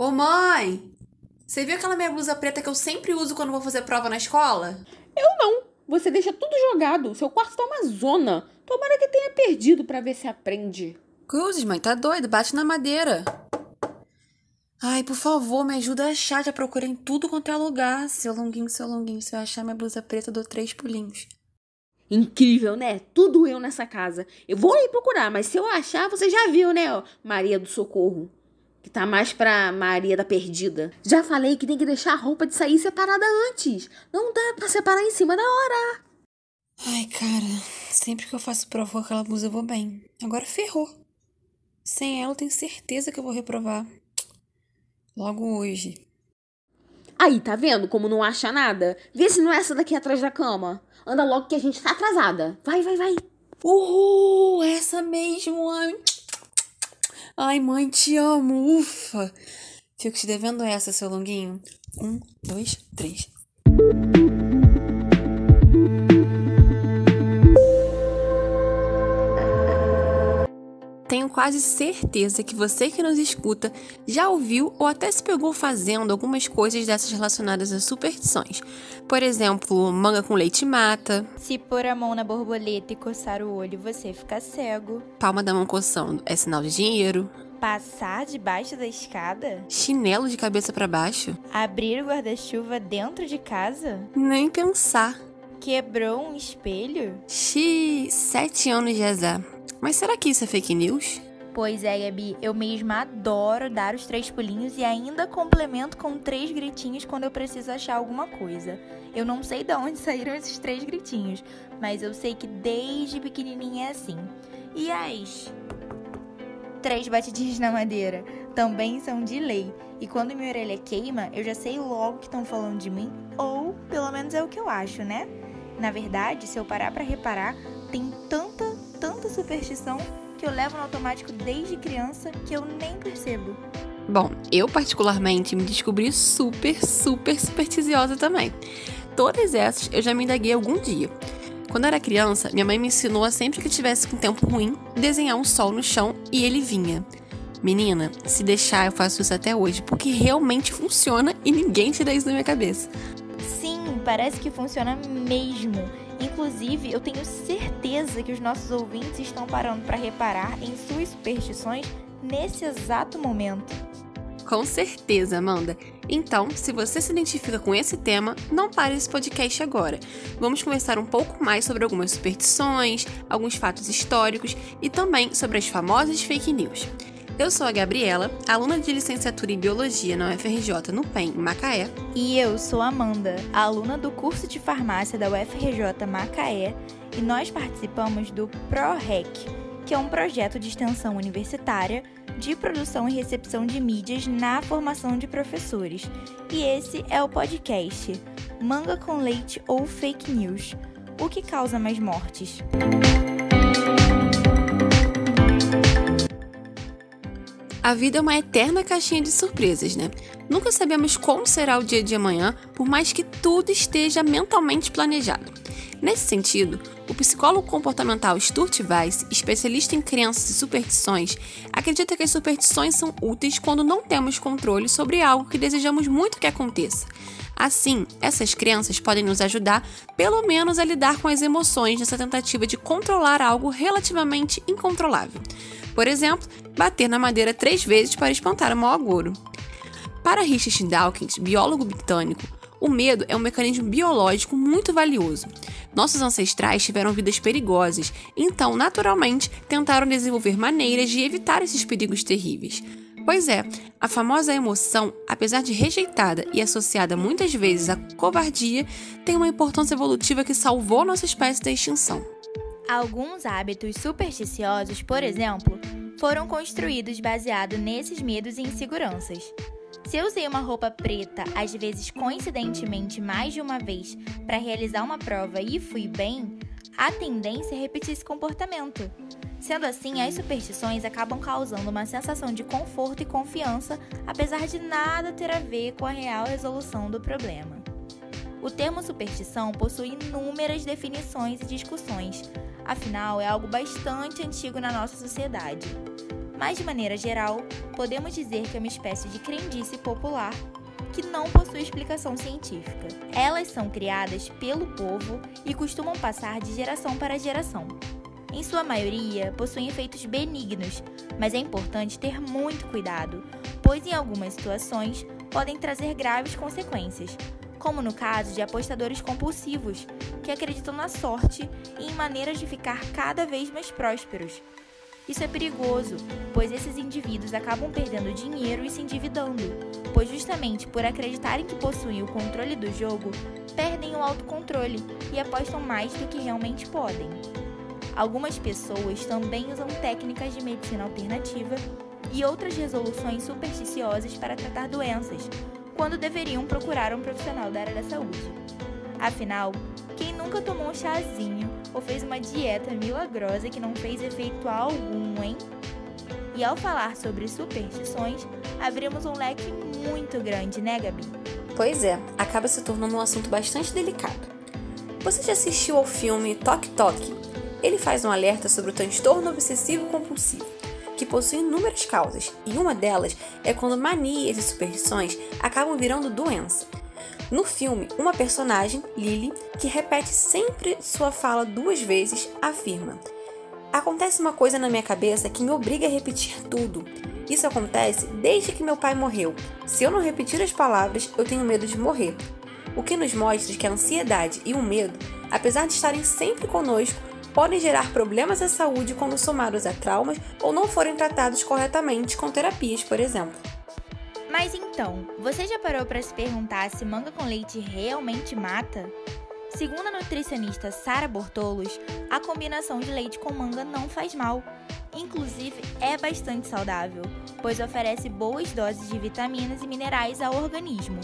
Ô mãe! Você viu aquela minha blusa preta que eu sempre uso quando vou fazer prova na escola? Eu não. Você deixa tudo jogado. Seu quarto tá uma zona. Tomara que tenha perdido para ver se aprende. Cruzes, mãe, tá doido? Bate na madeira. Ai, por favor, me ajuda a achar. Já procurei em tudo quanto é lugar. Seu longuinho, seu longuinho. Se eu achar minha blusa preta, eu dou três pulinhos. Incrível, né? Tudo eu nessa casa. Eu vou ir procurar, mas se eu achar, você já viu, né? Maria do Socorro. Que tá mais pra Maria da Perdida. Já falei que tem que deixar a roupa de sair separada antes. Não dá pra separar em cima da hora. Ai, cara, sempre que eu faço prova com aquela blusa eu vou bem. Agora ferrou. Sem ela, eu tenho certeza que eu vou reprovar. Logo hoje. Aí, tá vendo como não acha nada? Vê se não é essa daqui atrás da cama. Anda logo que a gente tá atrasada. Vai, vai, vai. Uhul, essa mesmo, ai. Ai, mãe, te amo, ufa. Fico te devendo essa, seu longuinho. Um, dois, três. Tenho quase certeza que você que nos escuta já ouviu ou até se pegou fazendo algumas coisas dessas relacionadas a superstições. Por exemplo, manga com leite mata. Se pôr a mão na borboleta e coçar o olho, você fica cego. Palma da mão coçando é sinal de dinheiro. Passar debaixo da escada? Chinelo de cabeça para baixo? Abrir o guarda-chuva dentro de casa? Nem pensar. Quebrou um espelho? Xi, sete anos de azar. Mas será que isso é fake news? Pois é, Gabi, eu mesma adoro dar os três pulinhos e ainda complemento com três gritinhos quando eu preciso achar alguma coisa. Eu não sei de onde saíram esses três gritinhos, mas eu sei que desde pequenininha é assim. E as três batidinhas na madeira também são de lei. E quando minha orelha queima, eu já sei logo que estão falando de mim, ou pelo menos é o que eu acho, né? Na verdade, se eu parar para reparar, tem tanta superstição que eu levo no automático desde criança que eu nem percebo. Bom, eu particularmente me descobri super, super supersticiosa também. Todas essas eu já me indaguei algum dia. Quando eu era criança, minha mãe me ensinou a sempre que tivesse com tempo ruim, desenhar um sol no chão e ele vinha. Menina, se deixar, eu faço isso até hoje, porque realmente funciona e ninguém tira isso da minha cabeça. Sim, parece que funciona mesmo. Inclusive, eu tenho certeza que os nossos ouvintes estão parando para reparar em suas superstições nesse exato momento. Com certeza, Amanda. Então, se você se identifica com esse tema, não pare esse podcast agora. Vamos conversar um pouco mais sobre algumas superstições, alguns fatos históricos e também sobre as famosas fake news. Eu sou a Gabriela, aluna de licenciatura em Biologia na UFRJ no PEN, Macaé. E eu sou a Amanda, aluna do curso de Farmácia da UFRJ Macaé, e nós participamos do ProRec, que é um projeto de extensão universitária de produção e recepção de mídias na formação de professores. E esse é o podcast Manga com Leite ou Fake News. O que causa mais mortes? A vida é uma eterna caixinha de surpresas, né? Nunca sabemos como será o dia de amanhã, por mais que tudo esteja mentalmente planejado. Nesse sentido, o psicólogo comportamental Stuart Weiss, especialista em crenças e superstições, acredita que as superstições são úteis quando não temos controle sobre algo que desejamos muito que aconteça. Assim, essas crenças podem nos ajudar, pelo menos, a lidar com as emoções nessa tentativa de controlar algo relativamente incontrolável. Por exemplo, bater na madeira três vezes para espantar o mau agouro. Para Richard Dawkins, biólogo britânico, o medo é um mecanismo biológico muito valioso. Nossos ancestrais tiveram vidas perigosas, então, naturalmente, tentaram desenvolver maneiras de evitar esses perigos terríveis. Pois é, a famosa emoção, apesar de rejeitada e associada muitas vezes à covardia, tem uma importância evolutiva que salvou nossa espécie da extinção. Alguns hábitos supersticiosos, por exemplo, foram construídos baseado nesses medos e inseguranças. Se eu usei uma roupa preta, às vezes coincidentemente mais de uma vez, para realizar uma prova e fui bem, a tendência é repetir esse comportamento. Sendo assim, as superstições acabam causando uma sensação de conforto e confiança, apesar de nada ter a ver com a real resolução do problema. O termo superstição possui inúmeras definições e discussões, afinal, é algo bastante antigo na nossa sociedade. Mas, de maneira geral, podemos dizer que é uma espécie de crendice popular que não possui explicação científica. Elas são criadas pelo povo e costumam passar de geração para geração. Em sua maioria, possuem efeitos benignos, mas é importante ter muito cuidado, pois em algumas situações podem trazer graves consequências, como no caso de apostadores compulsivos, que acreditam na sorte e em maneiras de ficar cada vez mais prósperos. Isso é perigoso, pois esses indivíduos acabam perdendo dinheiro e se endividando, pois justamente por acreditarem que possuem o controle do jogo, perdem o autocontrole e apostam mais do que realmente podem. Algumas pessoas também usam técnicas de medicina alternativa e outras resoluções supersticiosas para tratar doenças, quando deveriam procurar um profissional da área da saúde. Afinal, quem nunca tomou um chazinho ou fez uma dieta milagrosa que não fez efeito algum, hein? E ao falar sobre superstições, abrimos um leque muito grande, né, Gabi? Pois é, acaba se tornando um assunto bastante delicado. Você já assistiu ao filme Toque Toque? Ele faz um alerta sobre o transtorno obsessivo compulsivo que possui inúmeras causas, e uma delas é quando manias e superstições acabam virando doença. No filme, uma personagem, Lily, que repete sempre sua fala duas vezes, afirma: Acontece uma coisa na minha cabeça que me obriga a repetir tudo. Isso acontece desde que meu pai morreu. Se eu não repetir as palavras, eu tenho medo de morrer. O que nos mostra que a ansiedade e o medo, apesar de estarem sempre conosco, podem gerar problemas à saúde quando somados a traumas ou não forem tratados corretamente com terapias, por exemplo. Mas então, você já parou para se perguntar se manga com leite realmente mata? Segundo a nutricionista Sara Bortolos, a combinação de leite com manga não faz mal. Inclusive, é bastante saudável, pois oferece boas doses de vitaminas e minerais ao organismo.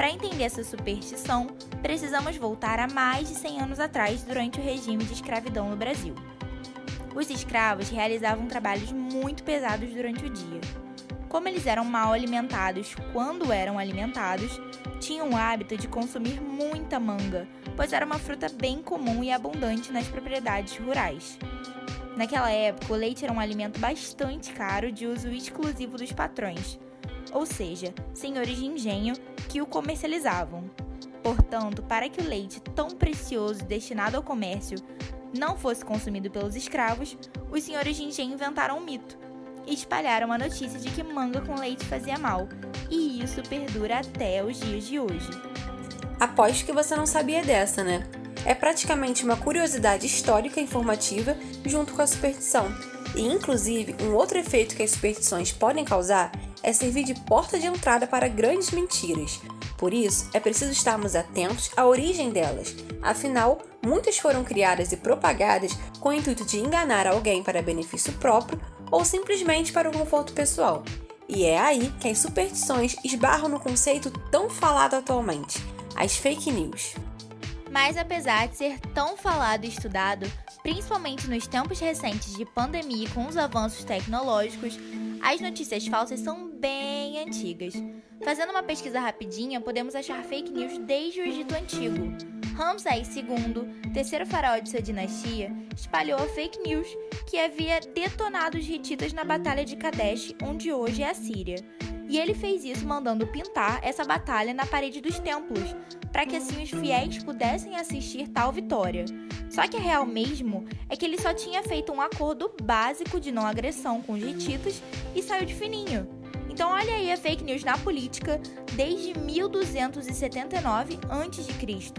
Para entender essa superstição, precisamos voltar a mais de 100 anos atrás, durante o regime de escravidão no Brasil. Os escravos realizavam trabalhos muito pesados durante o dia. Como eles eram mal alimentados quando eram alimentados, tinham o hábito de consumir muita manga, pois era uma fruta bem comum e abundante nas propriedades rurais. Naquela época, o leite era um alimento bastante caro de uso exclusivo dos patrões, ou seja, senhores de engenho que o comercializavam. Portanto, para que o leite tão precioso destinado ao comércio não fosse consumido pelos escravos, os senhores de engenho inventaram um mito e espalharam a notícia de que manga com leite fazia mal, e isso perdura até os dias de hoje. Aposto que você não sabia dessa, né? É praticamente uma curiosidade histórica e informativa junto com a superstição. E, inclusive, um outro efeito que as superstições podem causar é servir de porta de entrada para grandes mentiras. Por isso, é preciso estarmos atentos à origem delas. Afinal, muitas foram criadas e propagadas com o intuito de enganar alguém para benefício próprio ou simplesmente para o conforto pessoal. E é aí que as superstições esbarram no conceito tão falado atualmente, as fake news. Mas apesar de ser tão falado e estudado, principalmente nos tempos recentes de pandemia e com os avanços tecnológicos, as notícias falsas são bem antigas. Fazendo uma pesquisa rapidinha, podemos achar fake news desde o Egito Antigo. Ramsés II, terceiro faraó de sua dinastia, espalhou a fake news que havia detonado os hititas na Batalha de Kadesh, onde hoje é a Síria. E ele fez isso mandando pintar essa batalha na parede dos templos, para que assim os fiéis pudessem assistir tal vitória. Só que a real mesmo é que ele só tinha feito um acordo básico de não agressão com os hititas e saiu de fininho. Então olha aí a fake news na política desde 1279 a.C.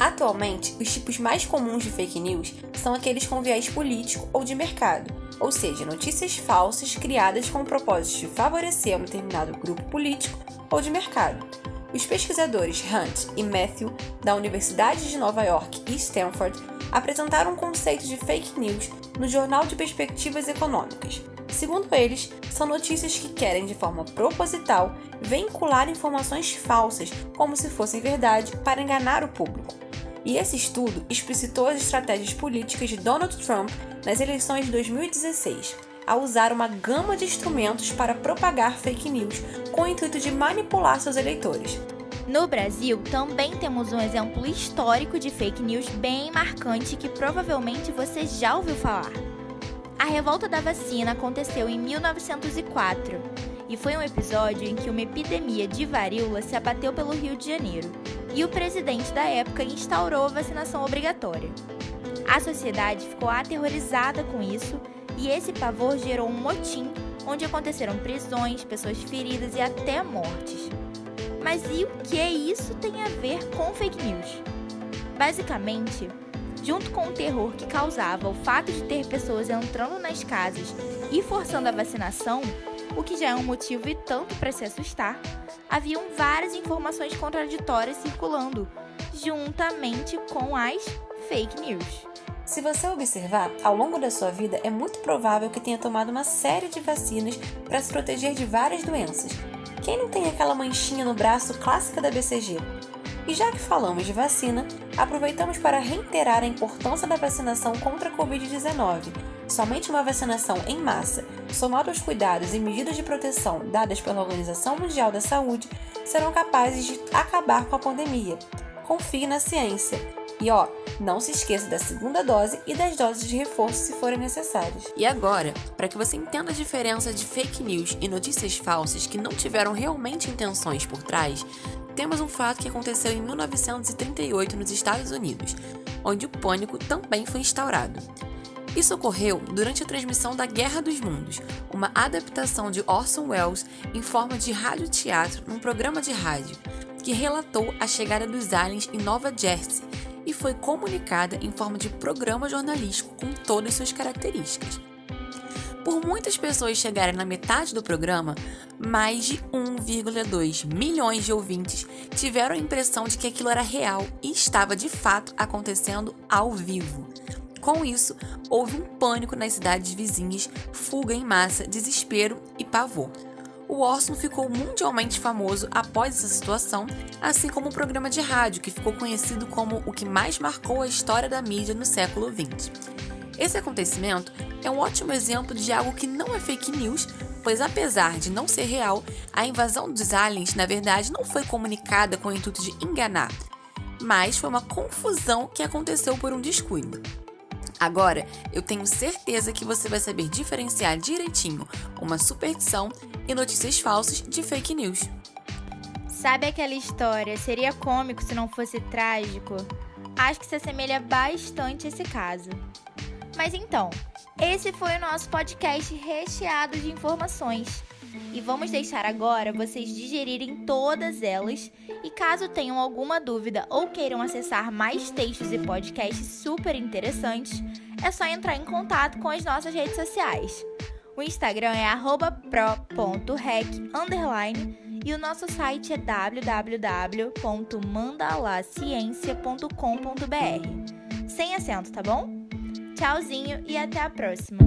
Atualmente, os tipos mais comuns de fake news são aqueles com viés político ou de mercado, ou seja, notícias falsas criadas com o propósito de favorecer um determinado grupo político ou de mercado. Os pesquisadores Hunt e Matthew, da Universidade de Nova York e Stanford, apresentaram um conceito de fake news no Jornal de Perspectivas Econômicas. Segundo eles, são notícias que querem, de forma proposital, vincular informações falsas como se fossem verdade para enganar o público. E esse estudo explicitou as estratégias políticas de Donald Trump nas eleições de 2016, ao usar uma gama de instrumentos para propagar fake news com o intuito de manipular seus eleitores. No Brasil, também temos um exemplo histórico de fake news bem marcante que provavelmente você já ouviu falar. A revolta da vacina aconteceu em 1904 e foi um episódio em que uma epidemia de varíola se abateu pelo Rio de Janeiro e o presidente da época instaurou a vacinação obrigatória. A sociedade ficou aterrorizada com isso e esse pavor gerou um motim onde aconteceram prisões, pessoas feridas e até mortes. Mas e o que isso tem a ver com fake news? Basicamente, junto com o terror que causava o fato de ter pessoas entrando nas casas e forçando a vacinação, o que já é um motivo e tanto para se assustar, haviam várias informações contraditórias circulando, juntamente com as fake news. Se você observar, ao longo da sua vida é muito provável que tenha tomado uma série de vacinas para se proteger de várias doenças. Quem não tem aquela manchinha no braço clássica da BCG? E já que falamos de vacina, aproveitamos para reiterar a importância da vacinação contra a Covid-19. Somente uma vacinação em massa, somada aos cuidados e medidas de proteção dadas pela Organização Mundial da Saúde, serão capazes de acabar com a pandemia. Confie na ciência. E ó, não se esqueça da segunda dose e das doses de reforço se forem necessárias. E agora, para que você entenda a diferença de fake news e notícias falsas que não tiveram realmente intenções por trás, temos um fato que aconteceu em 1938 nos Estados Unidos, onde o pânico também foi instaurado. Isso ocorreu durante a transmissão da Guerra dos Mundos, uma adaptação de Orson Welles em forma de radioteatro num programa de rádio, que relatou a chegada dos aliens em Nova Jersey e foi comunicada em forma de programa jornalístico com todas suas características. Por muitas pessoas chegarem na metade do programa, mais de 1,2 milhões de ouvintes tiveram a impressão de que aquilo era real e estava de fato acontecendo ao vivo. Com isso, houve um pânico nas cidades vizinhas, fuga em massa, desespero e pavor. O Orson ficou mundialmente famoso após essa situação, assim como o programa de rádio, que ficou conhecido como o que mais marcou a história da mídia no século XX. Esse acontecimento é um ótimo exemplo de algo que não é fake news, pois apesar de não ser real, a invasão dos aliens na verdade não foi comunicada com o intuito de enganar, mas foi uma confusão que aconteceu por um descuido. Agora, eu tenho certeza que você vai saber diferenciar direitinho uma superstição e notícias falsas de fake news. Sabe aquela história? Seria cômico se não fosse trágico? Acho que se assemelha bastante a esse caso. Mas então, esse foi o nosso podcast recheado de informações. E vamos deixar agora vocês digerirem todas elas. E caso tenham alguma dúvida ou queiram acessar mais textos e podcasts super interessantes, é só entrar em contato com as nossas redes sociais. O Instagram é pro.rec e o nosso site é www.mandalaciencia.com.br. Sem acento, tá bom? Tchauzinho e até a próxima!